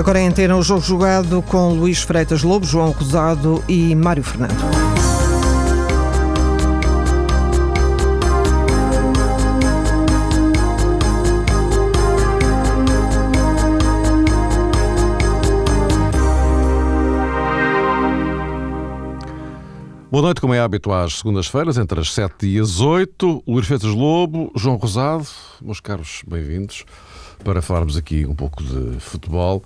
Agora em antena o jogo jogado com Luís Freitas Lobo, João Rosado e Mário Fernando. Boa noite, como é hábito às segundas-feiras, entre as 7 e as 8. Luís Freitas Lobo, João Rosado, meus caros, bem-vindos para falarmos aqui um pouco de futebol.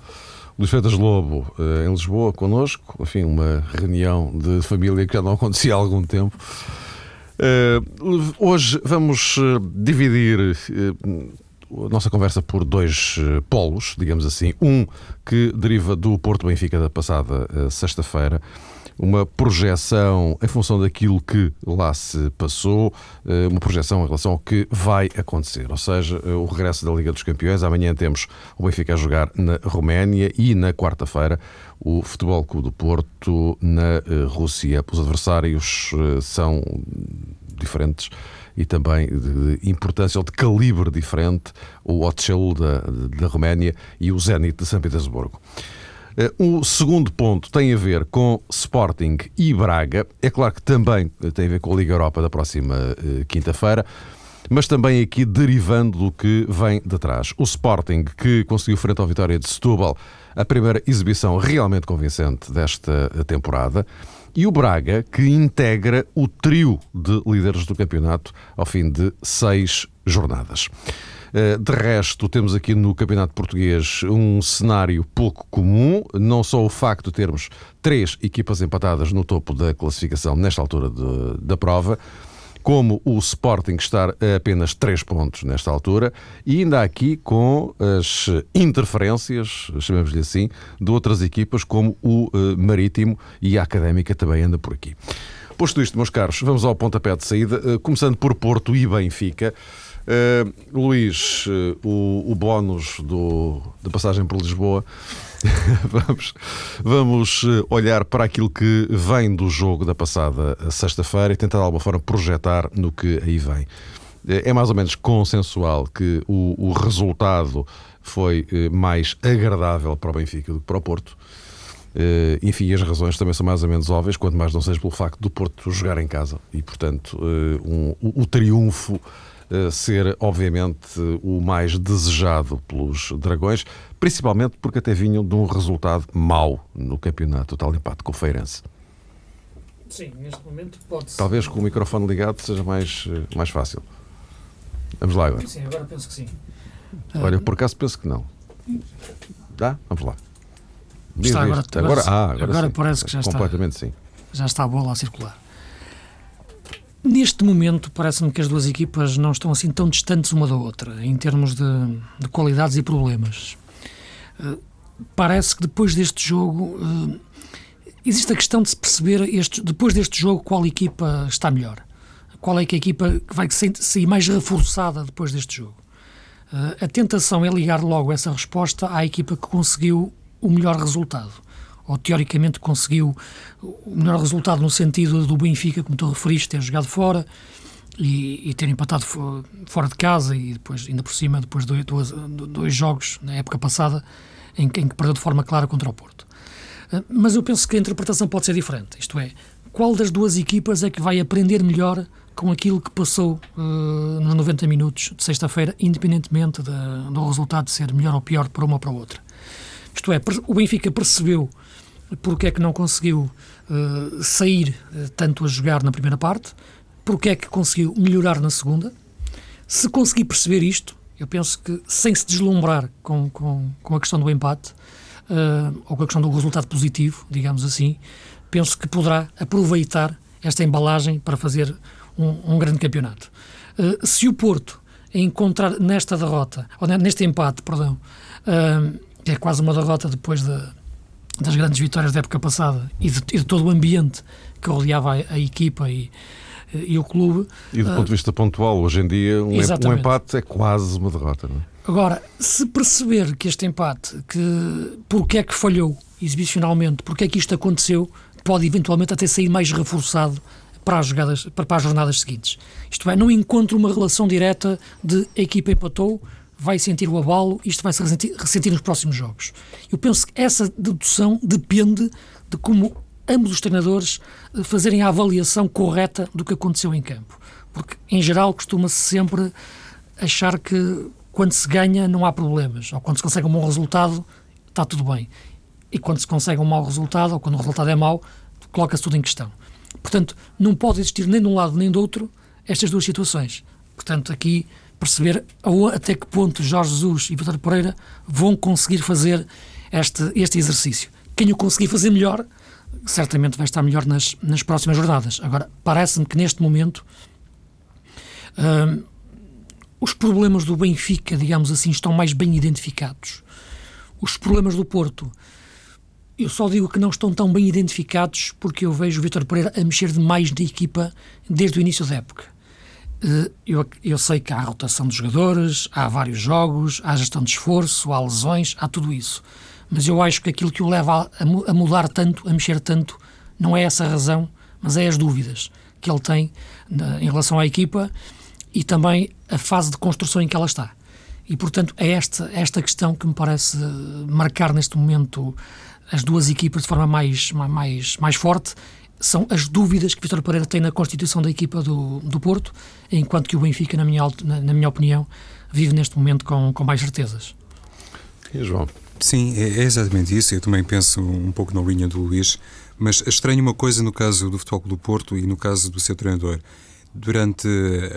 Luís Freitas Lobo eh, em Lisboa connosco, enfim, uma reunião de família que já não acontecia há algum tempo. Eh, hoje vamos eh, dividir a nossa conversa por dois polos, digamos assim. Um que deriva do Porto Benfica da passada sexta-feira uma projeção em função daquilo que lá se passou, eh, uma projeção em relação ao que vai acontecer. Ou seja, eh, o regresso da Liga dos Campeões. Amanhã temos o Benfica a jogar na Roménia e na quarta-feira o Futebol Clube do Porto na eh, Rússia. Os adversários são diferentes e também de importância ou de calibre diferente, o Otchel da, da Roménia e o Zenit de São Petersburgo. Eh, o segundo ponto tem a ver com Sporting e Braga. É claro que também eh, tem a ver com a Liga Europa da próxima eh, quinta-feira mas também aqui derivando do que vem de trás. O Sporting, que conseguiu frente ao Vitória de Setúbal a primeira exibição realmente convincente desta temporada, e o Braga, que integra o trio de líderes do campeonato ao fim de seis jornadas. Eh, de resto, temos aqui no Campeonato Português um cenário pouco comum, não só o facto de termos três equipas empatadas no topo da classificação nesta altura de, da prova, como o Sporting estar a apenas 3 pontos nesta altura, e ainda aqui com as interferências, chamemos-lhe assim, de outras equipas, como o uh, Marítimo e a Académica também anda por aqui. Posto isto, meus caros, vamos ao pontapé de saída, uh, começando por Porto e Benfica. Uh, Luís, uh, o, o bónus da passagem por Lisboa, vamos, vamos eh, olhar para aquilo que vem do jogo da passada sexta-feira e tentar de alguma forma projetar no que aí vem. É mais ou menos consensual que o, o resultado foi mais agradável para o Benfica do que para o Porto. Uh, enfim, as razões também são mais ou menos óbvias, quanto mais não seja pelo facto do Porto jogar em casa e, portanto, um, o, o, triunfo ser, obviamente, o mais desejado pelos Dragões, principalmente porque até vinham de um resultado mau no campeonato, o tal empate com o Feirense. Sim, neste momento pode-se. Talvez com o microfone ligado seja mais, eh, mais fácil. Vamos lá agora. Sim, agora penso que sim. Olha, por acaso penso que não. Dá? Vamos lá. Está agora, agora, agora, ah, agora, agora parece que já Completamente está. sim. Já está a bola a circular. Neste momento, parece-me que as duas equipas não estão assim tão distantes uma da outra, em termos de, de qualidades e problemas. Uh, parece que depois deste jogo uh, existe a questão de se perceber, este, depois deste jogo, qual equipa está melhor. Qual é que a equipa que vai sair mais reforçada depois deste jogo. Uh, a tentação é ligar logo essa resposta à equipa que conseguiu o melhor resultado ou teoricamente conseguiu o melhor resultado no sentido do Benfica, como tu referiste, ter jogado fora e, e ter empatado fora de casa e depois, ainda por cima, depois de dois, jogos na época passada em, em que perdeu de forma clara contra o Porto. Ah, mas eu penso que a interpretação pode ser diferente, isto é, qual das duas equipas é que vai aprender melhor com aquilo que passou uh, nos 90 minutos de sexta-feira, independentemente de, do resultado ser melhor ou pior para uma ou para outra. Isto é, o Benfica percebeu porque é que não conseguiu uh, sair uh, tanto a jogar na primeira parte, porque é que conseguiu melhorar na segunda. Se conseguir perceber isto, eu penso que sem se deslumbrar com, com, com a questão do empate, uh, ou com a questão do resultado positivo, digamos assim, penso que poderá aproveitar esta embalagem para fazer um, um grande campeonato. se o Porto encontrar nesta derrota, ou neste empate, perdão, é quase uma derrota depois da das grandes vitórias da época passada e de, e de todo o ambiente que rodeava a, a equipa e, e, o clube. E do ponto de vista pontual, hoje em dia, um, um, empate é quase uma derrota. Não é? Agora, se perceber que este empate, que porque é que falhou exibicionalmente, porque é que isto aconteceu, pode eventualmente até sair mais reforçado para as, jogadas, para, para as jornadas seguintes. Isto é, não encontro uma relação direta de a equipa empatou, vai sentir o abalo, isto vai se ressentir, ressentir nos próximos jogos. Eu penso que essa dedução depende de como ambos os treinadores eh, fazerem a avaliação correta do que aconteceu em campo. Porque, em geral, costuma-se sempre achar que quando se ganha não há problemas, ou quando se consegue um bom resultado está tudo bem. E quando se consegue um mau resultado, ou quando o resultado é mau, coloca-se tudo em questão. Portanto, não pode existir nem de um lado nem do outro estas duas situações. Portanto, aqui perceber até que ponto Jorge Jesus e Vitor Pereira vão conseguir fazer este, este exercício. Quem o conseguir fazer melhor, certamente vai estar melhor nas, nas próximas jornadas. Agora, parece-me que neste momento hum, os problemas do Benfica, digamos assim, estão mais bem identificados. Os problemas do Porto, eu só digo que não estão tão bem identificados porque eu vejo o Vitor Pereira a mexer demais na equipa desde o início da época. Eh, eu, eu, sei que há rotação de jogadores, há vários jogos, há gestão de esforço, há lesões, há tudo isso. Mas eu acho que aquilo que o leva a, a mudar tanto, a mexer tanto, não é essa razão, mas é as dúvidas que ele tem na, em relação à equipa e também a fase de construção em que ela está. E, portanto, é esta, esta questão que me parece marcar neste momento as duas equipas de forma mais, mais, mais forte são as dúvidas que Vitor Pereira tem na constituição da equipa do, do Porto, enquanto que o Benfica, na minha, na, na minha opinião, vive neste momento com, com mais certezas. E João? Sim, é, é exatamente isso. Eu também penso um pouco na linha do Luís, mas estranho uma coisa no caso do Futebol do Porto e no caso do seu treinador. Durante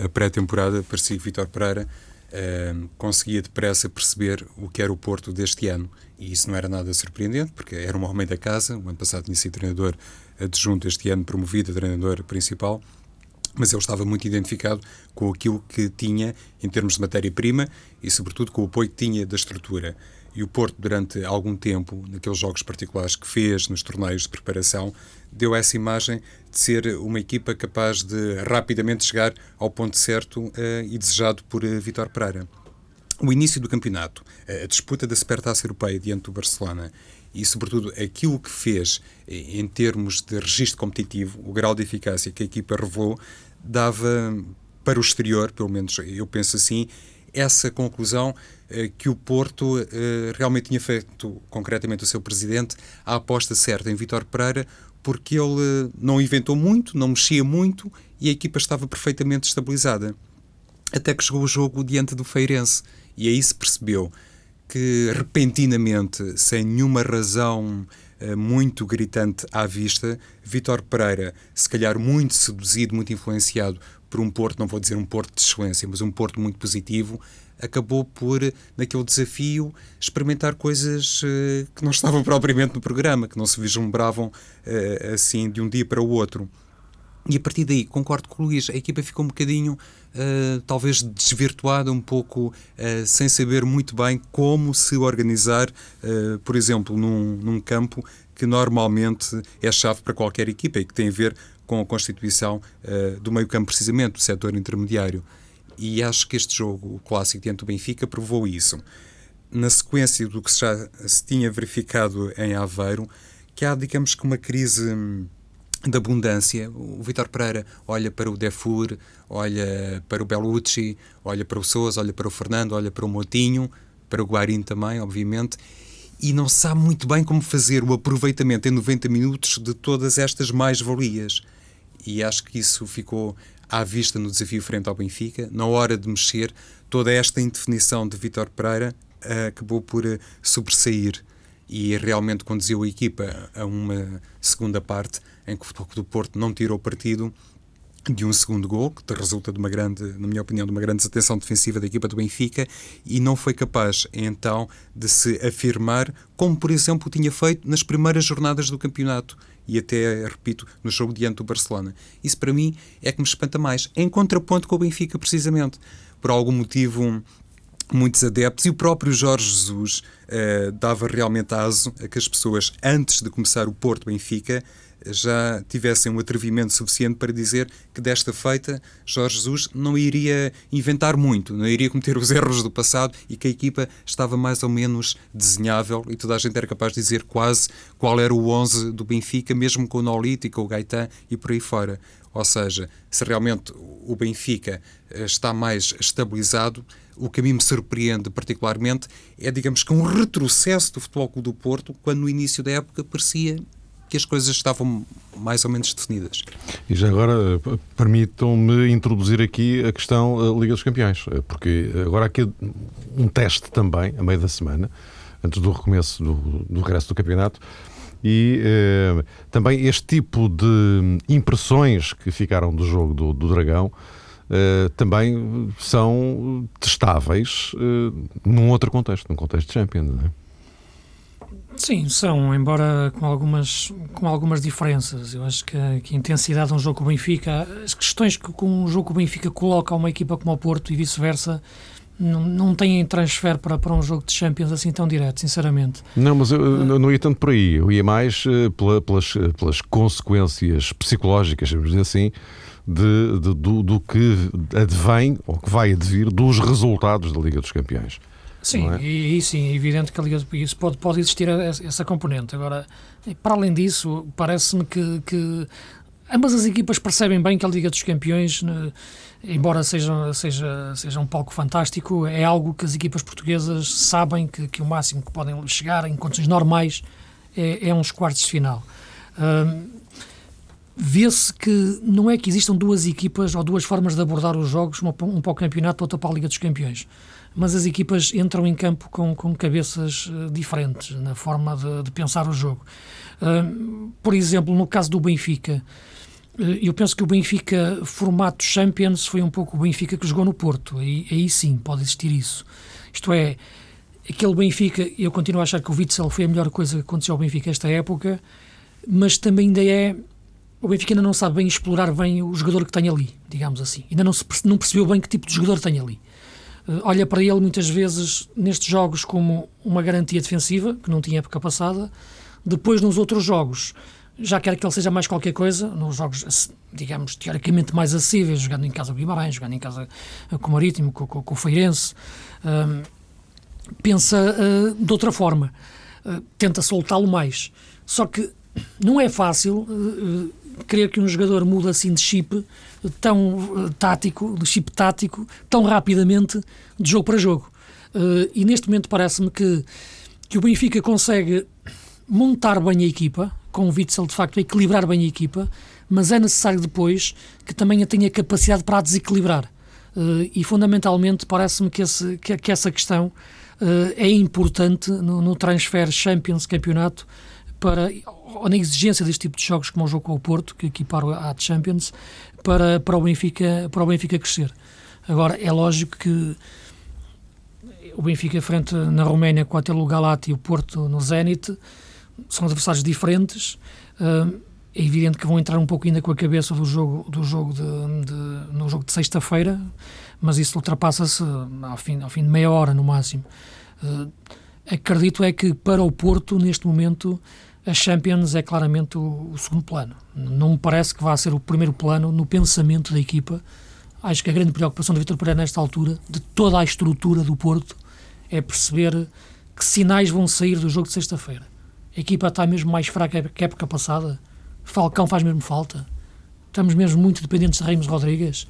a pré-temporada, parecia que Vitor Pereira eh, conseguia depressa perceber o que era o Porto deste ano. E isso não era nada surpreendente, porque era um homem da casa. O ano passado tinha sido treinador adjunto, este ano promovido a treinador principal, mas ele estava muito identificado com aquilo que tinha em termos de matéria-prima e, sobretudo, com o apoio que tinha da estrutura. E o Porto, durante algum tempo, naqueles jogos particulares que fez nos torneios de preparação, deu essa imagem de ser uma equipa capaz de rapidamente chegar ao ponto certo uh, e desejado por uh, Vitor Pereira. O início do campeonato, a disputa da Supertaça Europeia diante do Barcelona e, sobretudo, aquilo que fez em termos de registro competitivo, o grau de eficácia que a equipa revelou, dava para o exterior, pelo menos eu penso assim, essa conclusão eh, que o Porto eh, realmente tinha feito, concretamente o seu presidente, a aposta certa em Vitor Pereira, porque ele não inventou muito, não mexia muito e a equipa estava perfeitamente estabilizada. Até que chegou o jogo diante do Feirense e aí se percebeu que repentinamente, sem nenhuma razão uh, muito gritante à vista, Vítor Pereira, se calhar muito seduzido, muito influenciado por um Porto, não vou dizer um Porto de excelência, mas um Porto muito positivo, acabou por, naquele desafio, experimentar coisas uh, que não estavam propriamente no programa, que não se vislumbravam uh, assim de um dia para o outro. E a partir daí, concordo com o Luís, a equipa ficou um bocadinho, uh, talvez desvirtuada, um pouco uh, sem saber muito bem como se organizar, uh, por exemplo, num, num campo que normalmente é chave para qualquer equipa e que tem a ver com a constituição do meio-campo, precisamente, do setor intermediário. E acho que este jogo, o clássico diante do Benfica, provou isso. Na sequência do que já se tinha verificado em Aveiro, que há, digamos que, uma crise de abundância. O Vitor Pereira olha para o Defur, olha para o Belucci, olha para o Sousa, olha para o Fernando, olha para o Motinho, para o Guarim também, obviamente, e não sabe muito bem como fazer o aproveitamento em 90 minutos de todas estas mais-valias. E acho que isso ficou à vista no desafio frente ao Benfica. Na hora de mexer, toda esta indefinição de Vitor Pereira uh, acabou por uh, sobressair e realmente conduziu a equipa a uma segunda parte em que o Futebol do Porto não tirou partido de um segundo gol, que resulta de uma grande, na minha opinião, de uma grande desatenção defensiva da equipa do Benfica e não foi capaz, então, de se afirmar, como, por exemplo, tinha feito nas primeiras jornadas do campeonato e até, repito, no jogo diante do Barcelona. Isso, para mim, é que me espanta mais, em contraponto com o Benfica, precisamente. Por algum motivo muitos adeptos e o próprio Jorge Jesus uh, dava realmente aso a que as pessoas, antes de começar o Porto Benfica, já tivessem um atrevimento suficiente para dizer que desta feita Jorge Jesus não iria inventar muito, não iria cometer os erros do passado e que a equipa estava mais ou menos desenhável e toda a gente era capaz de dizer quase qual era o 11 do Benfica, mesmo com o Nolito com o Gaetan e por aí fora. Ou seja, se realmente o Benfica eh, está mais estabilizado, o que a mim me surpreende particularmente é, digamos que, um retrocesso do Futebol Clube do Porto, quando no início da época parecia que as coisas estavam mais ou menos definidas. E já agora, permitam-me introduzir aqui a questão da Liga dos Campeões, porque agora há aqui um teste também, a meio da semana, antes do recomeço do, do regresso do campeonato, e eh, também este tipo de impressões que ficaram do jogo do, do Dragão eh, também são testáveis eh, num outro contexto, num contexto de Champions, não é? Sim, são, embora com algumas, com algumas diferenças. Eu acho que a, que a intensidade de um jogo com o Benfica, as questões que com um jogo com o Benfica coloca uma equipa como o Porto e vice-versa, não, não têm transfer para, para um jogo de Champions assim tão direto, sinceramente. Não, mas eu, eu não ia tanto por aí. Eu ia mais uh, pela, pelas, pelas consequências psicológicas, vamos dizer assim, de, de do, do, que advém ou que vai advir dos resultados da Liga dos Campeões. Sim, é? e, e, sim, é evidente que a Liga isso pode, pode existir essa, componente. Agora, para além disso, parece-me que, que ambas as equipas percebem bem que a Liga dos Campeões, né, embora seja, seja, seja um palco fantástico, é algo que as equipas portuguesas sabem que, que o máximo que podem chegar em condições normais é, é uns quartos de final. Um, vê-se que não é que existam duas equipas ou duas formas de abordar os jogos, uma, um para o campeonato, outra para a Liga dos Campeões. Mas as equipas entram em campo com, com cabeças uh, diferentes na forma de, de pensar o jogo. Uh, por exemplo, no caso do Benfica, uh, eu penso que o Benfica, formato Champions, foi um pouco o Benfica que jogou no Porto. Aí, aí sim pode existir isso. Isto é, aquele Benfica, eu continuo a achar que o Witzel foi a melhor coisa que aconteceu ao Benfica esta época, mas também ainda é o Benfica ainda não sabe bem explorar bem o jogador que tem ali, digamos assim. Ainda não, se, não percebeu bem que tipo de jogador tem ali. Uh, olha para ele muitas vezes nestes jogos como uma garantia defensiva, que não tinha época passada. Depois, nos outros jogos, já quer que ele seja mais qualquer coisa, nos jogos, digamos, teoricamente mais acessíveis, jogando em casa com o Guimarães, jogando em casa com o Marítimo, com, com, com o Feirense, uh, pensa uh, de outra forma, tenta soltá-lo mais. Só que não é fácil crer que um jogador muda assim de chip tão uh, tático, de chip tático, tão rapidamente de jogo para jogo. Uh, e neste momento parece-me que, que o Benfica consegue montar bem a equipa, com o Witzel de facto a equilibrar bem a equipa, mas é necessário depois que também tenha capacidade para a desequilibrar. Uh, e fundamentalmente parece-me que, que, que, essa questão é importante no, no transfer Champions campeonato para ou na exigência deste tipo de jogos como o jogo com o Porto, que equiparam à Champions, para, para, o Benfica, para o Benfica crescer. Agora, é lógico que o Benfica frente na Roménia com o Galati e o Porto no Zenit são adversários diferentes. É evidente que vão entrar um pouco ainda com a cabeça do jogo, do jogo de, de no jogo de sexta-feira, mas isso ultrapassa-se ao fim, ao fim de meia hora no máximo. Acredito é que para o Porto, neste momento, a Champions é claramente o, o, segundo plano. Não me parece que vá ser o primeiro plano no pensamento da equipa. Acho que a grande preocupação do Vitor Pereira nesta altura, de toda a estrutura do Porto, é perceber que sinais vão sair do jogo de sexta-feira. A equipa está mesmo mais fraca que a época passada. Falcão faz mesmo falta. Estamos mesmo muito dependentes de Ramos Rodrigues.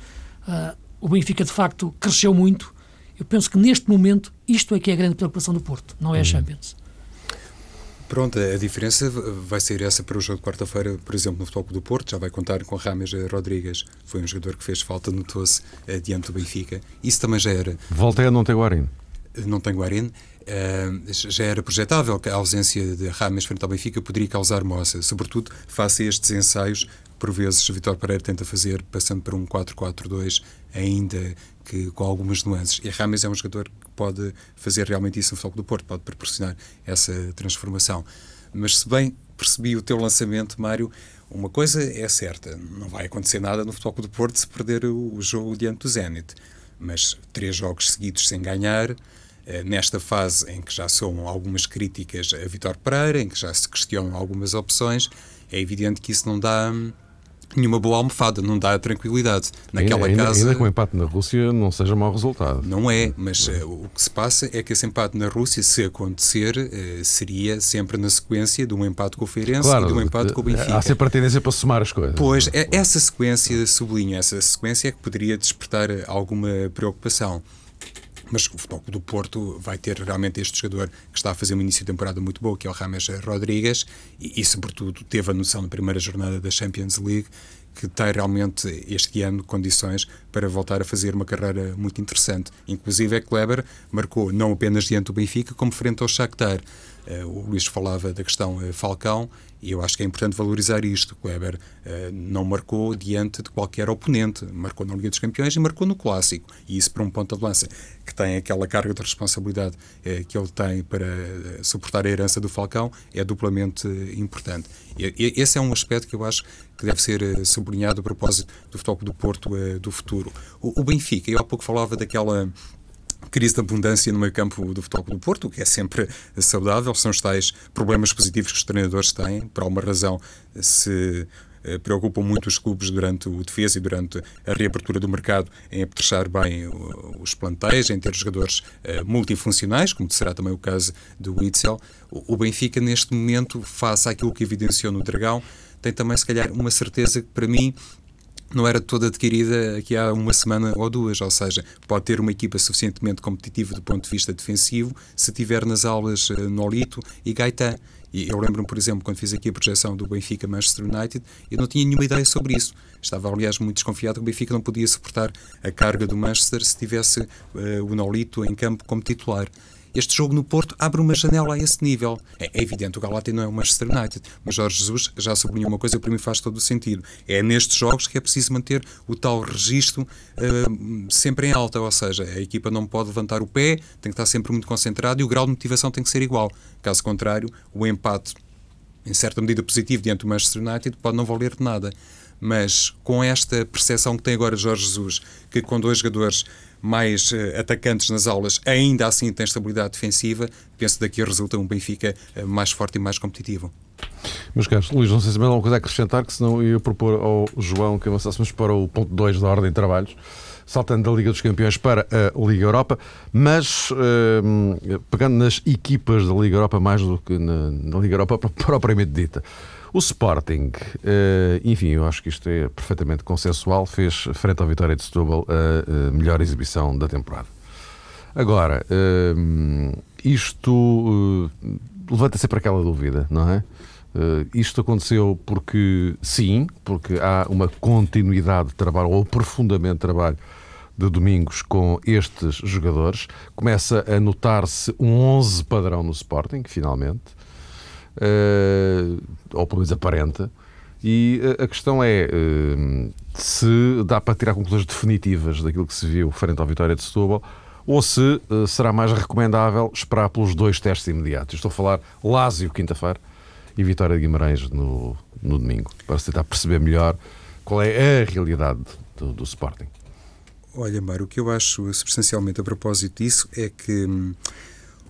Uh, o Benfica, de facto, cresceu muito. Eu penso que neste momento isto é que é a grande preocupação do Porto, não é a uhum. Champions. Pronto, a diferença vai ser essa para o jogo de quarta-feira, por exemplo, no Futebol do Porto, já vai contar com Rames Rodrigues, foi um jogador que fez falta, notou-se uh, diante do Benfica. Isso também já era. Volta a não ter Guarino. Não tem Guarino. Uh, já era projetável que a ausência de Rames frente ao Benfica poderia causar moça, sobretudo face a estes ensaios por vezes Vitor Pereira tenta fazer, passando para um 4-4-2, ainda que com algumas nuances. E Rames é um jogador que pode fazer realmente isso no Futebol do Porto, pode proporcionar essa transformação. Mas se bem percebi o teu lançamento, Mário, uma coisa é certa, não vai acontecer nada no Futebol do Porto se perder o, jogo diante do Zenit. Mas três jogos seguidos sem ganhar, eh, nesta fase em que já são algumas críticas a Vitor Pereira, em que já se questionam algumas opções, é evidente que isso não dá hum, nenhuma boa almofada, não dá tranquilidade. Naquela ainda, casa. Ainda que o empate na Rússia não seja mau resultado. Não é, mas uh, o que se passa é que esse empate na Rússia, se acontecer, uh, seria sempre na sequência de um empate com o Feirense claro, e de um empate com o Benfica. Há sempre a tendência para somar as coisas. Pois, é, essa sequência, sublinho, essa sequência é que poderia despertar alguma preocupação. Mas o Futebol do Porto vai ter realmente este jogador que está a fazer um início de temporada muito bom, que é o Rames Rodrigues, e, e sobretudo teve a noção na primeira jornada da Champions League que tem realmente este ano condições para voltar a fazer uma carreira muito interessante. Inclusive, é Kleber marcou não apenas diante do Benfica, como frente ao Shakhtar. Uh, o Luís falava da questão uh, Falcão e eu acho que é importante valorizar isto. Kleber uh, não marcou diante de qualquer oponente, marcou na Liga dos Campeões e marcou no Clássico. E isso para um ponto de lança que tem aquela carga de responsabilidade que ele tem para suportar a herança do Falcão é duplamente importante. E, e, esse é um aspecto que eu acho que deve ser sublinhado a propósito do futebol do Porto do futuro. O, o Benfica, eu há pouco falava daquela crise de abundância no meio campo do futebol do Porto, que é sempre saudável, são os tais problemas positivos que os treinadores têm, por alguma razão se eh, preocupam muito os clubes durante o defesa e durante a reabertura do mercado em apetrechar bem os plantéis, em ter jogadores uh, multifuncionais, como será também o caso do Witzel. O Benfica, neste momento, face àquilo que evidenciou no Dragão, tem também, se calhar, uma certeza que, para mim, não era toda adquirida aqui há uma semana ou duas, ou seja, pode ter uma equipa suficientemente competitiva do ponto de vista defensivo se tiver nas aulas uh, Nolito e Gaetan. E eu lembro-me, por exemplo, quando fiz aqui a projeção do Benfica Manchester United, eu não tinha nenhuma ideia sobre isso. Estava, aliás, muito desconfiado que o Benfica não podia suportar a carga do Manchester se tivesse uh, o Nolito em campo como titular este jogo no Porto abre uma janela a esse nível. É, é evidente, o Galati não é o Manchester United, mas Jorge Jesus já sublinhou uma coisa que para mim faz todo o sentido. É nestes jogos que é preciso manter o tal registro uh, sempre em alta, ou seja, a equipa não pode levantar o pé, tem que estar sempre muito concentrado e o grau de motivação tem que ser igual. Caso contrário, o empate, em certa medida positivo, diante do Manchester United, pode não valer de nada mas com esta percepção que tem agora Jorge Jesus, que com dois jogadores mais uh, atacantes nas aulas, ainda assim tem estabilidade defensiva, penso daqui resulta um Benfica uh, mais forte e mais competitivo. Meus caros, Luís, não sei se mais alguma coisa a acrescentar, que senão eu ia propor ao João que avançássemos para o ponto 2 da ordem de trabalhos, saltando da Liga dos Campeões para a Liga Europa, mas uh, pegando nas equipas da Liga Europa mais do que na, na Liga Europa propriamente dita. O Sporting, uh, enfim, eu acho que isto é perfeitamente consensual, fez frente ao Vitória de Setúbal a, melhor exibição da temporada. Agora, uh, isto uh, levanta sempre aquela dúvida, não é? Uh, isto aconteceu porque, sim, porque há uma continuidade de trabalho ou aprofundamento de trabalho de domingos com estes jogadores. Começa a notar-se um 11 padrão no Sporting, finalmente uh, ou pelo menos aparenta. E a questão é uh, se dá para tirar conclusões definitivas daquilo que se viu frente à vitória de Setúbal ou se uh, será mais recomendável esperar pelos dois testes imediatos. Estou a falar Lásio, quinta-feira, e Vitória de Guimarães no, no domingo, para tentar perceber melhor qual é a realidade do, do Sporting. Olha, Mário, o que eu acho substancialmente a propósito disso é que. Hum,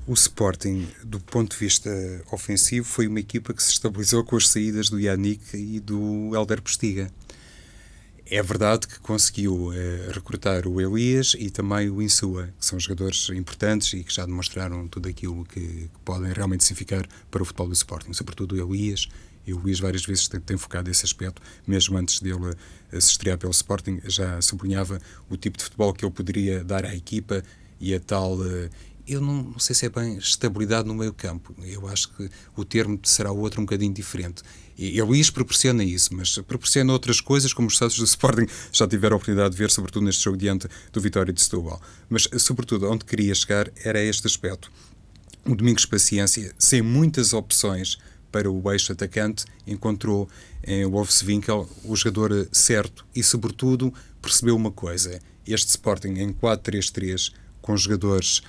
o Sporting, do ponto de vista ofensivo, foi uma equipa que se estabilizou com as saídas do Yannick e do Helder Postiga. É verdade que conseguiu eh, recrutar o Elias e também o Insua, que são jogadores importantes e que já demonstraram tudo aquilo que, que podem realmente significar para o futebol do Sporting, sobretudo o Elias. E o Luís várias vezes tem, tem focado esse aspecto, mesmo antes dele se estrear pelo Sporting, já sublinhava o tipo de futebol que ele poderia dar à equipa e a tal eh, eu não, não, sei se é bem estabilidade no meio campo. Eu acho que o termo será outro um bocadinho diferente. E, o Luís proporciona isso, mas proporciona outras coisas, como os sócios do Sporting já tiveram a oportunidade de ver, sobretudo neste jogo diante do Vitória de Setúbal. Mas, sobretudo, onde queria chegar era este aspecto. O Domingos Paciência, sem muitas opções para o eixo atacante, encontrou em Wolfswinkel o jogador certo e, sobretudo, percebeu uma coisa. Este Sporting em 4-3-3, com jogadores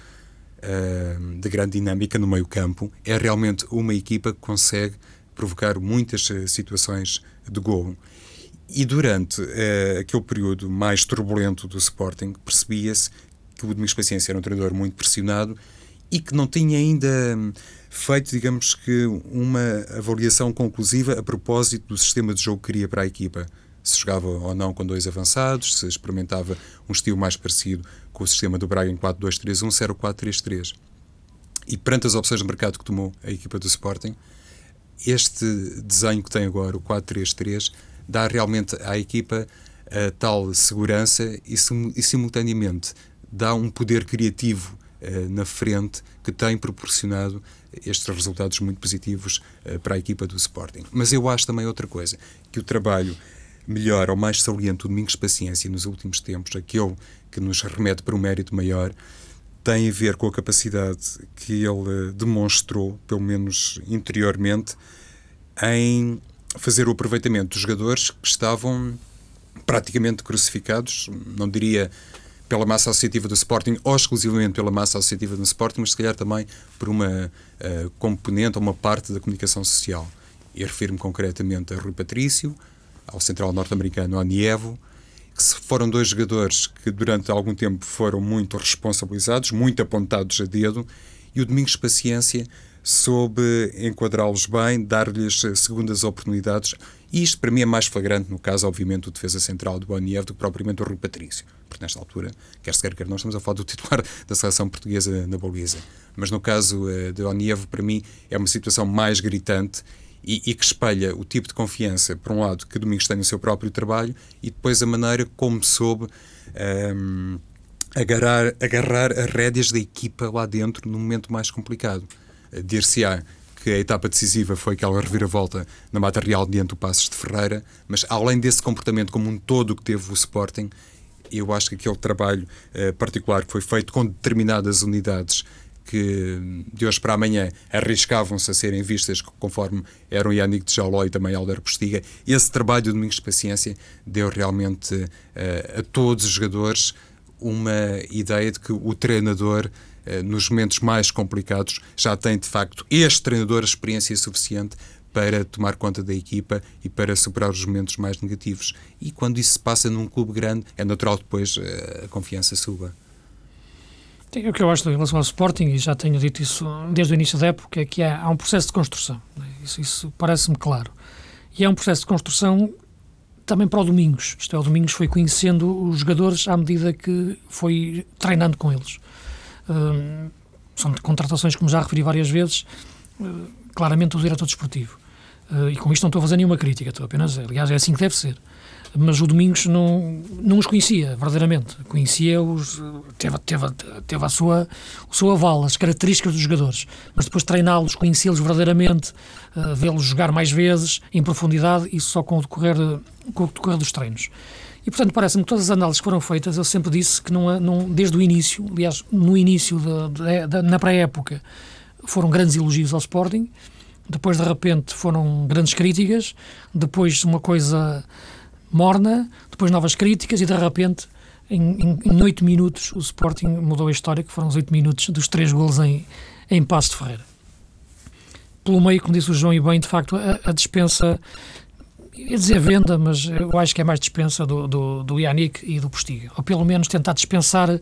de grande dinâmica no meio campo, é realmente uma equipa que consegue provocar muitas eh, situações de gol. E durante uh, aquele período mais turbulento do Sporting, percebia-se que o Domingos Paciência era um treinador muito pressionado e que não tinha ainda hum, feito, digamos que, uma avaliação conclusiva a propósito do sistema de jogo que queria para a equipa se jogava ou não com dois avançados, se experimentava um estilo mais parecido com o sistema do Braga em 4-2-3-1, se era o 4-3-3. E perante as opções de mercado que tomou a equipa do Sporting, este desenho que tem agora, o 4-3-3, dá realmente à equipa a tal segurança e, e simultaneamente dá um poder criativo na frente que tem proporcionado estes resultados muito positivos para a equipa do Sporting. Mas eu acho também outra coisa, que o trabalho melhor ou mais saliente do Domingos Paciência nos últimos tempos, aquele que nos remete para um mérito maior, tem a ver com a capacidade que ele demonstrou, pelo menos interiormente, em fazer o aproveitamento dos jogadores que estavam praticamente crucificados, não diria pela massa associativa do Sporting ou exclusivamente pela massa associativa do Sporting, mas se calhar também por uma uh, componente ou uma parte da comunicação social. E refiro-me concretamente a Rui Patrício, ao central norte-americano Anievo, que foram dois jogadores que durante algum tempo foram muito responsabilizados, muito apontados a dedo, e o Domingos Paciência soube enquadrá-los bem, dar-lhes segundas oportunidades. E isto, para mim, é mais flagrante no caso, obviamente, do defesa central do Boniev do que propriamente o Rui Patrício. Porque, nesta altura, quer se quer, quer nós estamos a falar do titular da seleção portuguesa na Bolívia. Mas no caso uh, de Boniev, para mim, é uma situação mais gritante e, e, que espelha o tipo de confiança, por um lado, que Domingos tem no seu próprio trabalho e depois a maneira como soube um, agarrar, agarrar as rédeas da equipa lá dentro no momento mais complicado. Dir-se-á que a etapa decisiva foi aquela reviravolta na Mata Real diante do Passos de Ferreira, mas além desse comportamento como um todo que teve o Sporting, eu acho que aquele trabalho uh, particular que foi feito com determinadas unidades que de hoje para amanhã arriscavam-se a serem vistas conforme eram Yannick de Jaló e também Alder Postiga. Esse trabalho do Domingos de Paciência deu realmente uh, a todos os jogadores uma ideia de que o treinador, nos momentos mais complicados, já tem de facto este treinador experiência suficiente para tomar conta da equipa e para superar os momentos mais negativos. E quando isso se passa num clube grande, é natural depois uh, a confiança suba. O que eu acho em relação ao Sporting, e já tenho dito isso desde o início da época, é que há, há um processo de construção. É? Isso, isso parece-me claro. E é um processo de construção também para o Domingos. Isto é, o Domingos foi conhecendo os jogadores à medida que foi treinando com eles. São contratações, como já referi várias vezes, hum, claramente o diretor desportivo. Uh, e com isto não estou a fazer nenhuma crítica, estou apenas, aliás, é assim que deve ser mas o Domingos não, não os conhecia, verdadeiramente. Conhecia-os, teve, teve, teve a sua, o seu aval, as características dos jogadores, mas depois treiná-los, conhecê-los verdadeiramente, uh, vê-los jogar mais vezes, em profundidade, isso só com o decorrer, com o decorrer dos treinos. E, portanto, parece-me que todas as análises que foram feitas, eu sempre disse que não, não desde o início, aliás, no início, de, de, de, na pré-época, foram grandes elogios ao Sporting, depois, de repente, foram grandes críticas, depois uma coisa morna, depois novas críticas. E de repente, em oito minutos, o Sporting mudou a história, que foram os oito minutos dos três golos em, em Passo de Ferreira. Pelo meio, como disse o João e bem, de facto, a, a dispensa, ia dizer venda, mas eu acho que é mais dispensa do, do, do Yannick e do Postiga. Ou pelo menos tentar dispensar,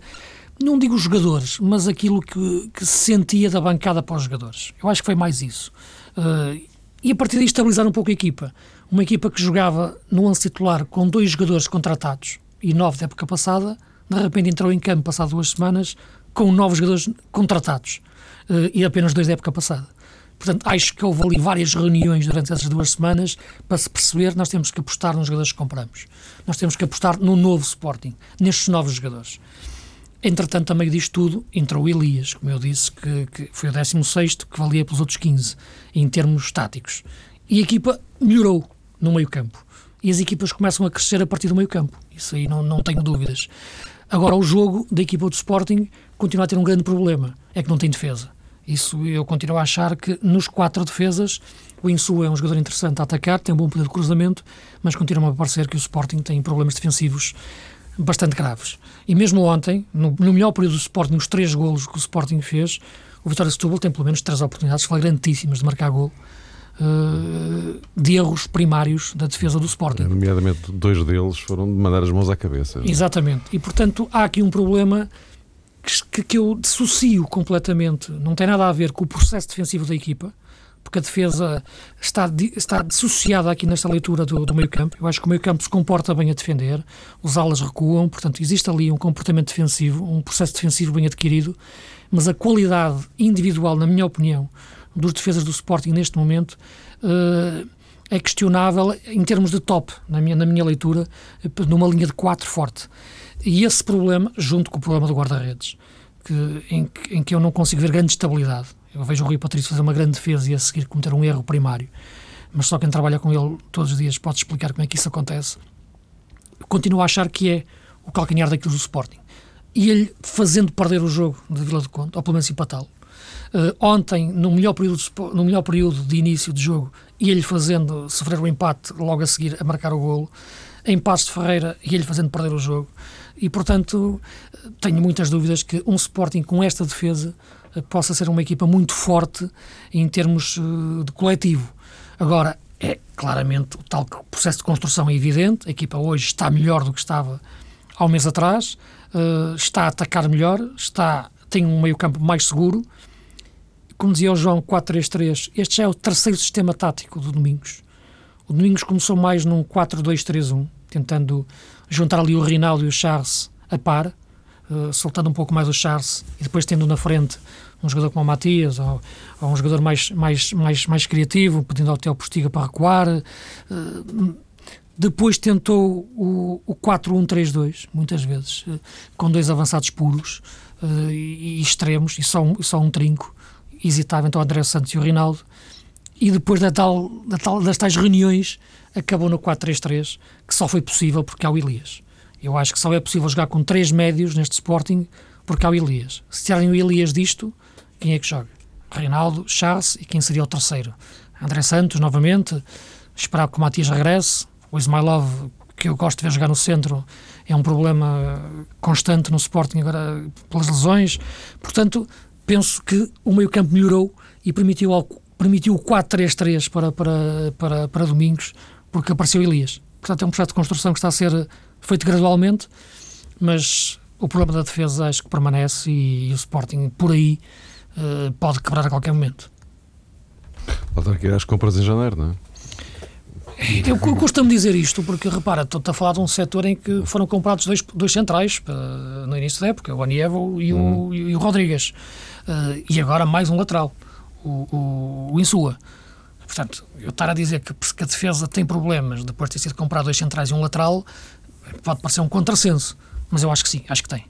não digo os jogadores, mas aquilo que, que se sentia da bancada para os jogadores. Eu acho que foi mais isso. Uh, e a partir daí estabilizar um pouco a equipa uma equipa que jogava no 11 titular com dois jogadores contratados e nove da época passada, de repente entrou em campo passado duas semanas com novos jogadores contratados uh, e apenas dois da época passada. Portanto, acho que houve ali várias reuniões durante essas duas semanas para se perceber nós temos que apostar nos jogadores que compramos. Nós temos que apostar no novo Sporting, nestes novos jogadores. Entretanto, a meio disto tudo, entrou o Elias, como eu disse, que, que foi o 16 que valia pelos outros 15, em termos táticos. E a equipa melhorou no meio-campo. E as equipas começam a crescer a partir do meio-campo. Isso aí não, não tenho dúvidas. Agora, o jogo da equipa do Sporting continua a ter um grande problema: é que não tem defesa. Isso eu continuo a achar que nos quatro defesas o Insu é um jogador interessante a atacar, tem um bom poder de cruzamento, mas continua a parecer que o Sporting tem problemas defensivos bastante graves. E mesmo ontem, no, no melhor período do Sporting, os três golos que o Sporting fez, o Vitória Setúbal tem pelo menos três oportunidades flagrantíssimas de marcar gol uh, de erros primários da defesa do Sporting. Nomeadamente, dois deles foram de mandar as mãos à cabeça. Exatamente. E, portanto, há aqui um problema que, que eu dissocio completamente. Não tem nada a ver com o processo defensivo da equipa, porque a defesa está, está dissociada aqui nesta leitura do, do meio-campo. Eu acho que o meio-campo se comporta bem a defender, os alas recuam, portanto, existe ali um comportamento defensivo, um processo defensivo bem adquirido, mas a qualidade individual, na minha opinião, dos defesas do Sporting neste momento uh, é questionável em termos de top, na minha, na minha leitura, numa linha de 4 forte. E esse problema, junto com o problema do guarda-redes, que, em, em, que eu não consigo ver grande estabilidade. Eu vejo o Rui Patrício fazer uma grande defesa e a seguir cometer um erro primário, mas só quem trabalha com ele todos os dias pode explicar como é que isso acontece. Continuo a achar que é o calcanhar daquilo do Sporting. E ele fazendo perder o jogo de Vila do Conde, ou pelo menos empatá-lo. Uh, ontem, no melhor, período, no melhor período de início de jogo, e ele fazendo sofrer o empate logo a seguir a marcar o golo, em Passos de Ferreira e ele fazendo perder o jogo. E, portanto, tenho muitas dúvidas que um Sporting com esta defesa eh, possa ser uma equipa muito forte em termos uh, de coletivo. Agora, é claramente o tal processo de construção é evidente, a equipa hoje está melhor do que estava há um mês atrás, uh, está a atacar melhor, está, tem um meio-campo mais seguro. Como dizia o João, 4-3-3, este já é o terceiro sistema tático do Domingos. O Domingos começou mais num 4-2-3-1, tentando juntar ali o Rinaldo e o Charles a par, uh, soltando um pouco mais o Charles e depois tendo na frente um jogador como o Matias ou, ou um jogador mais, mais, mais, mais criativo, pedindo ao Teo Postiga para recuar. Uh, depois tentou o, o 4-1-3-2, muitas vezes, uh, com dois avançados puros e, e, extremos, e só um, só um trinco. Hesitava então o André Santos e o Rinaldo. E depois da tal, da tal, das tais reuniões, acabou no 4-3-3, que só foi possível porque há o Elias. Eu acho que só é possível jogar com três médios neste Sporting porque há o Elias. Se tirarem o Elias disto, quem é que joga? Reinaldo, Charles e quem seria o terceiro? André Santos, novamente. Esperar que o Matias regresse. O Ismailov, que eu gosto de ver jogar no centro, é um problema constante no Sporting agora pelas lesões. Portanto, penso que o meio-campo melhorou e permitiu, permitiu o 4-3-3 para, para, para, para Domingos, porque apareceu Elias. Portanto, é um projeto de construção que está a ser feito gradualmente, mas o problema da defesa acho que permanece e, e o Sporting por aí uh, pode quebrar a qualquer momento. Falta aqui as compras em janeiro, não é? Eu costumo dizer isto porque, repara, estou a falar de um setor em que foram comprados dois, dois centrais uh, no início da época, o Anievo e, hum. o, e o Rodrigues. Uh, e agora mais um lateral, o, o, o Insua. Portanto, eu estar a dizer que, que, a defesa tem problemas depois de ter sido comprado dois centrais e um lateral pode parecer um contrassenso, mas eu acho que sim, acho que tem.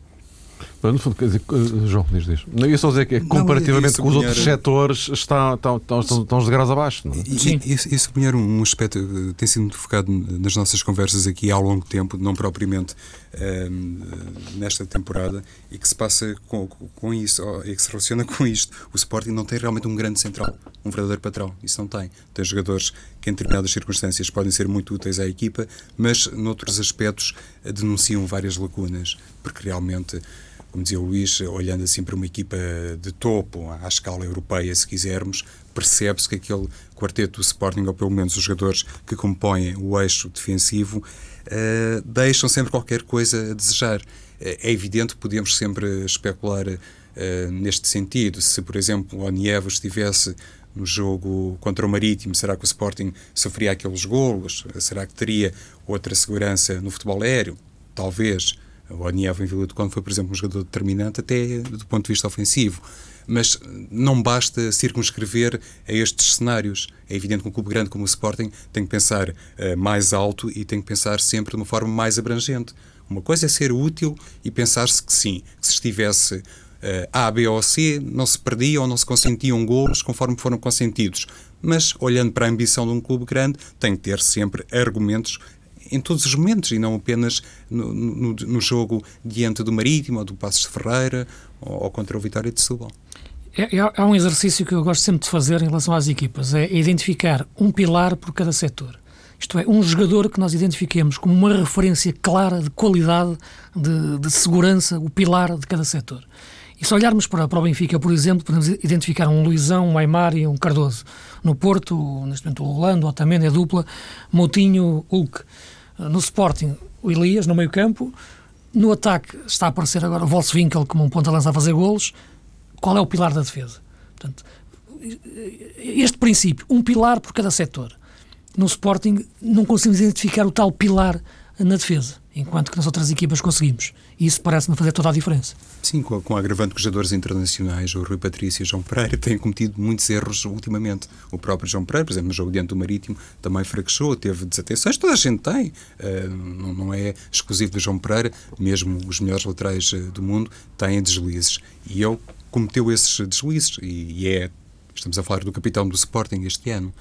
No fundo, quer dizer, eh, João, diz, diz. Não ia só dizer que é, comparativamente com os outros setores está, está, estão, estão, estão os degraus abaixo. Não é? Sim. Isso, isso um aspecto que tem sido muito focado nas nossas conversas aqui ao longo tempo, não propriamente um, ehm, nesta temporada, e que se passa com, com isso, e que se relaciona com isto. O Sporting não tem realmente um grande central, um verdadeiro patrão. Isso não tem. Tem jogadores que, em determinadas circunstâncias, podem ser muito úteis à equipa, mas, noutros aspectos, denunciam várias lacunas, porque realmente como dizia o Luís, olhando assim para uma equipa de topo, à escala europeia, se quisermos, percebe-se que aquele quarteto do Sporting, ou pelo menos os jogadores que compõem o eixo defensivo, uh, deixam sempre qualquer coisa a desejar. Uh, é evidente que podemos sempre especular uh, neste sentido. Se, por exemplo, o Onievo estivesse no jogo contra o Marítimo, será que o Sporting sofria aqueles golos? Será que teria outra segurança no futebol aéreo? Talvez. O Onieva em Vila do Conde foi, por exemplo, um jogador determinante até do ponto de vista ofensivo. Mas não basta circunscrever a estes cenários. É evidente que um clube grande como o Sporting tem que pensar uh, mais alto e tem que pensar sempre de uma forma mais abrangente. Uma coisa é ser útil e pensar-se que sim, que se estivesse uh, A, B ou C, não se perdiam ou não se consentiam golos conforme foram consentidos. Mas, olhando para a ambição de um clube grande, tem que ter sempre argumentos em todos os momentos e não apenas no, no, no jogo diante do Marítimo ou do Passos de Ferreira ou, ou contra o Vitória de Setúbal. É, é, é, um exercício que eu gosto sempre de fazer em relação às equipas, é identificar um pilar por cada setor. Isto é, um jogador que nós identifiquemos como uma referência clara de qualidade, de, de segurança, o pilar de cada setor. E se olharmos para, para o Benfica, por exemplo, podemos identificar um Luizão, um Aymar e um Cardoso. No Porto, neste momento o Rolando, Otamendi, a dupla, Moutinho, Hulk. No Sporting, o Elias, no meio campo. No ataque está a aparecer agora o Volkswinkel como um ponta-lança a fazer golos. Qual é o pilar da defesa? Portanto, este princípio, um pilar por cada setor. No Sporting não conseguimos identificar o tal pilar na defesa, enquanto que nas outras equipas conseguimos. E isso parece-me fazer toda a diferença. Sim, com, com agravante que os jogadores internacionais, o Rui Patrício e o João Pereira, têm cometido muitos erros ultimamente. O próprio João Pereira, por exemplo, no jogo diante do Marítimo, também fraquejou, teve desatenções, toda a gente tem. Uh, não, não, é exclusivo do João Pereira, mesmo os melhores laterais uh, do mundo têm deslizes. E ele cometeu esses deslizes, e, e é, estamos a falar do capitão do Sporting este ano.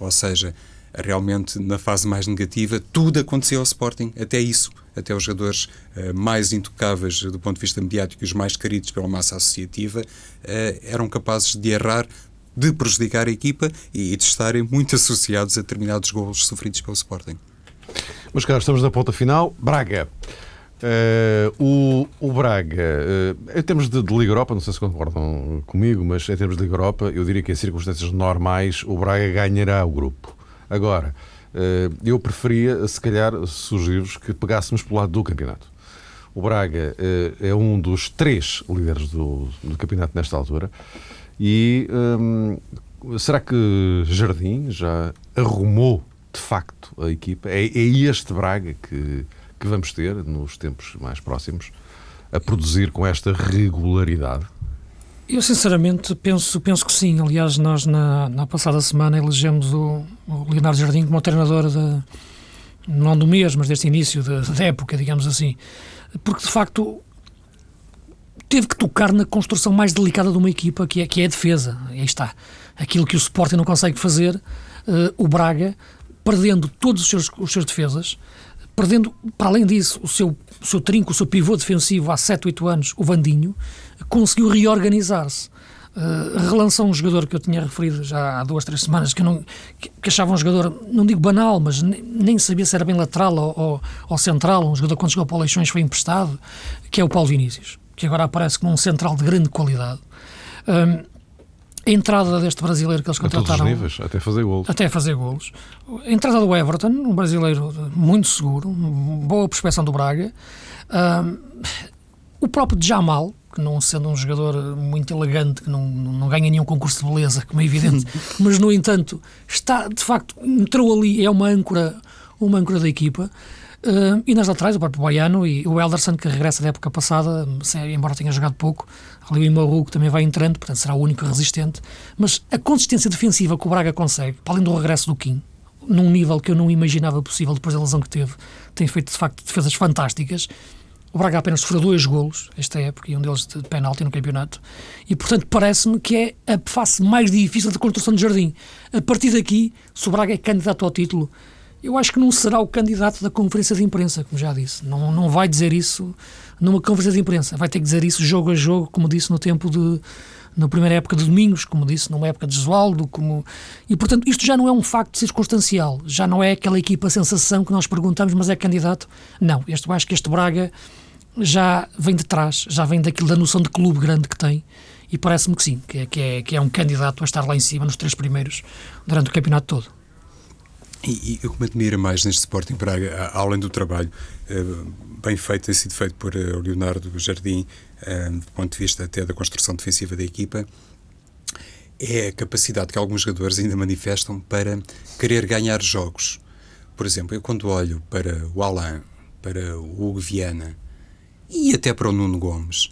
Ou seja, realmente na fase mais negativa, tudo aconteceu ao Sporting, até isso, até os jogadores uh, mais intocáveis do ponto de vista mediático e os mais queridos pela massa associativa uh, eram capazes de errar, de prejudicar a equipa e, de estarem muito associados a determinados golos sofridos pelo Sporting. Mas, caros, estamos na ponta final. Braga. Uh, o, o, Braga, uh, em termos de, de, Liga Europa, não sei se concordam comigo, mas em termos de Liga Europa, eu diria que em circunstâncias normais o Braga ganhará o grupo. Agora, eu preferia, se calhar, sugerir-vos que pegássemos pelo lado do campeonato. O Braga é um dos três líderes do, do campeonato nesta altura e um, será que Jardim já arrumou de facto a equipa? É, é este Braga que que vamos ter nos tempos mais próximos a produzir com esta regularidade? Eu sinceramente penso, penso que sim. Aliás, nós na, na passada semana elegemos o, o Leonardo Jardim como treinador de, não do mês, mas deste início da época, digamos assim. Porque de facto teve que tocar na construção mais delicada de uma equipa, que é, que é a defesa. E aí está. Aquilo que o Sporting não consegue fazer, uh, o Braga, perdendo todos os seus, os seus defesas, perdendo, para além disso, o seu, o seu trinco, o seu pivô defensivo há 7, 8 anos, o Vandinho, conseguiu reorganizar-se. Uh, relançou um jogador que eu tinha referido já há duas, três semanas, que, não, que, que achava um jogador, não digo banal, mas nem, nem sabia se era bem lateral ou, ou, ou, central. Um jogador, quando chegou para o Leixões, foi emprestado, que é o Paulo Vinícius, que agora aparece como um central de grande qualidade. Um, a entrada deste brasileiro que eles contrataram. A níveis, até fazer golos. Até fazer golos. A entrada do Everton, um brasileiro muito seguro, boa prospeção do Braga. Um, o próprio Jamal, que não sendo um jogador muito elegante, que não, não ganha nenhum concurso de beleza, como é evidente, mas no entanto está, de facto, entrou ali, é uma âncora, uma âncora da equipa. Uh, e nas laterais, o próprio Baiano e o Elderson, que regressa da época passada, embora tenha jogado pouco. Ali o Imaru, que também vai entrando, portanto será o único resistente. Mas a consistência defensiva que o Braga consegue, para além do regresso do Kim, num nível que eu não imaginava possível depois da lesão que teve, tem feito de facto defesas fantásticas. O Braga apenas sofreu dois golos esta época, e um deles de penalti no campeonato. E, portanto, parece-me que é a face mais difícil de construção de jardim. A partir daqui, se o Braga é candidato ao título, eu acho que não será o candidato da conferência de imprensa, como já disse. Não, não vai dizer isso numa conferência de imprensa. Vai ter que dizer isso jogo a jogo, como disse no tempo de. Na primeira época de Domingos, como disse, numa época de Jesualdo, como... E, portanto, isto já não é um facto circunstancial. Já não é aquela equipa sensação que nós perguntamos, mas é candidato. Não, este, eu acho que este Braga já vem de trás, já vem daquilo da noção de clube grande que tem e parece-me que sim, que é, que, é, que é um candidato a estar lá em cima nos três primeiros durante o campeonato todo. E, e o que me admira mais neste Sporting Braga, além do trabalho uh, bem feito, tem sido feito por uh, Leonardo Jardim, uh, do ponto de vista até da construção defensiva da equipa, é a capacidade que alguns jogadores ainda manifestam para querer ganhar jogos. Por exemplo, eu quando olho para o Alain, para o Hugo Viana e até para o Nuno Gomes,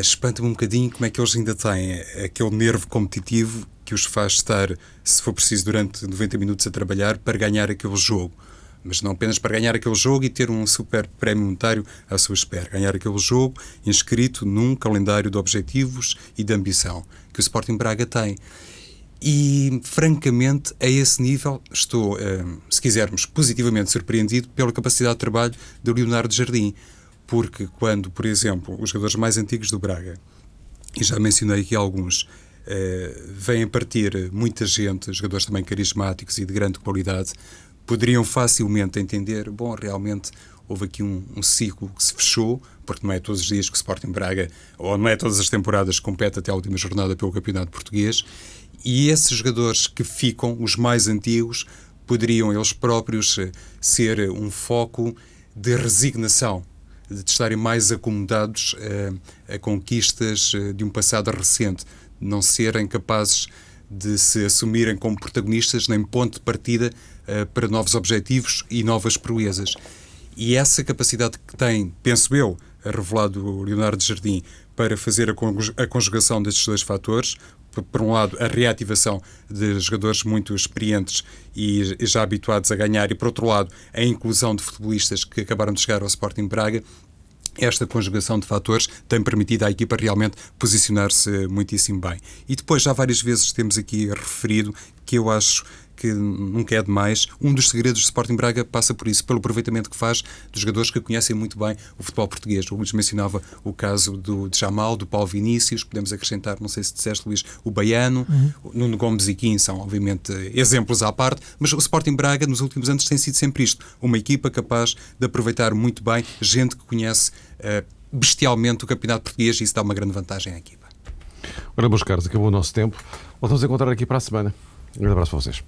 espanta-me um bocadinho como é que eles ainda têm aquele nervo competitivo que os faz estar, se for preciso, durante 90 minutos a trabalhar para ganhar aquele jogo. Mas não apenas para ganhar aquele jogo e ter um super prémio monetário à sua espera. Ganhar aquele jogo inscrito num calendário de objetivos e de ambição que o Sporting Braga tem. E, francamente, a esse nível, estou, eh, se quisermos, positivamente surpreendido pela capacidade de trabalho de Leonardo Jardim. Porque, quando, por exemplo, os jogadores mais antigos do Braga, e já mencionei aqui alguns, Uh, vêm a partir muita gente, jogadores também carismáticos e de grande qualidade, poderiam facilmente entender, bom, realmente houve aqui um, um, ciclo que se fechou, porque não é todos os dias que o Sporting Braga, ou não é todas as temporadas, compete até a última jornada pelo Campeonato Português, e esses jogadores que ficam, os mais antigos, poderiam eles próprios eh, ser um foco de resignação, de estarem mais acomodados uh, a conquistas de um passado recente, não serem capazes de se assumirem como protagonistas nem ponto de partida uh, para novos objetivos e novas proezas. E essa capacidade que tem, penso eu, revelado o Leonardo Jardim, para fazer a conjugação destes dois fatores, por um lado, a reativação de jogadores muito experientes e já habituados a ganhar, e por outro lado, a inclusão de futebolistas que acabaram de chegar ao Sporting Braga, esta conjugação de fatores tem permitido à equipa realmente posicionar-se muitíssimo bem. E depois, já várias vezes temos aqui referido que eu acho que nunca é demais. Um dos segredos do Sporting Braga passa por isso, pelo aproveitamento que faz dos jogadores que conhecem muito bem o futebol português. O Luís mencionava o caso do de Jamal, do Paulo Vinícius, podemos acrescentar, não sei se disseste, Luís, o Baiano, uhum. o Nuno Gomes e Kim são, obviamente, exemplos à parte, mas o Sporting Braga, nos últimos anos, tem sido sempre isto: uma equipa capaz de aproveitar muito bem gente que conhece uh, bestialmente o campeonato português e isso dá uma grande vantagem à equipa. Ora, meus caros, acabou o nosso tempo. Voltamos a encontrar aqui para a semana. Um grande abraço para vocês.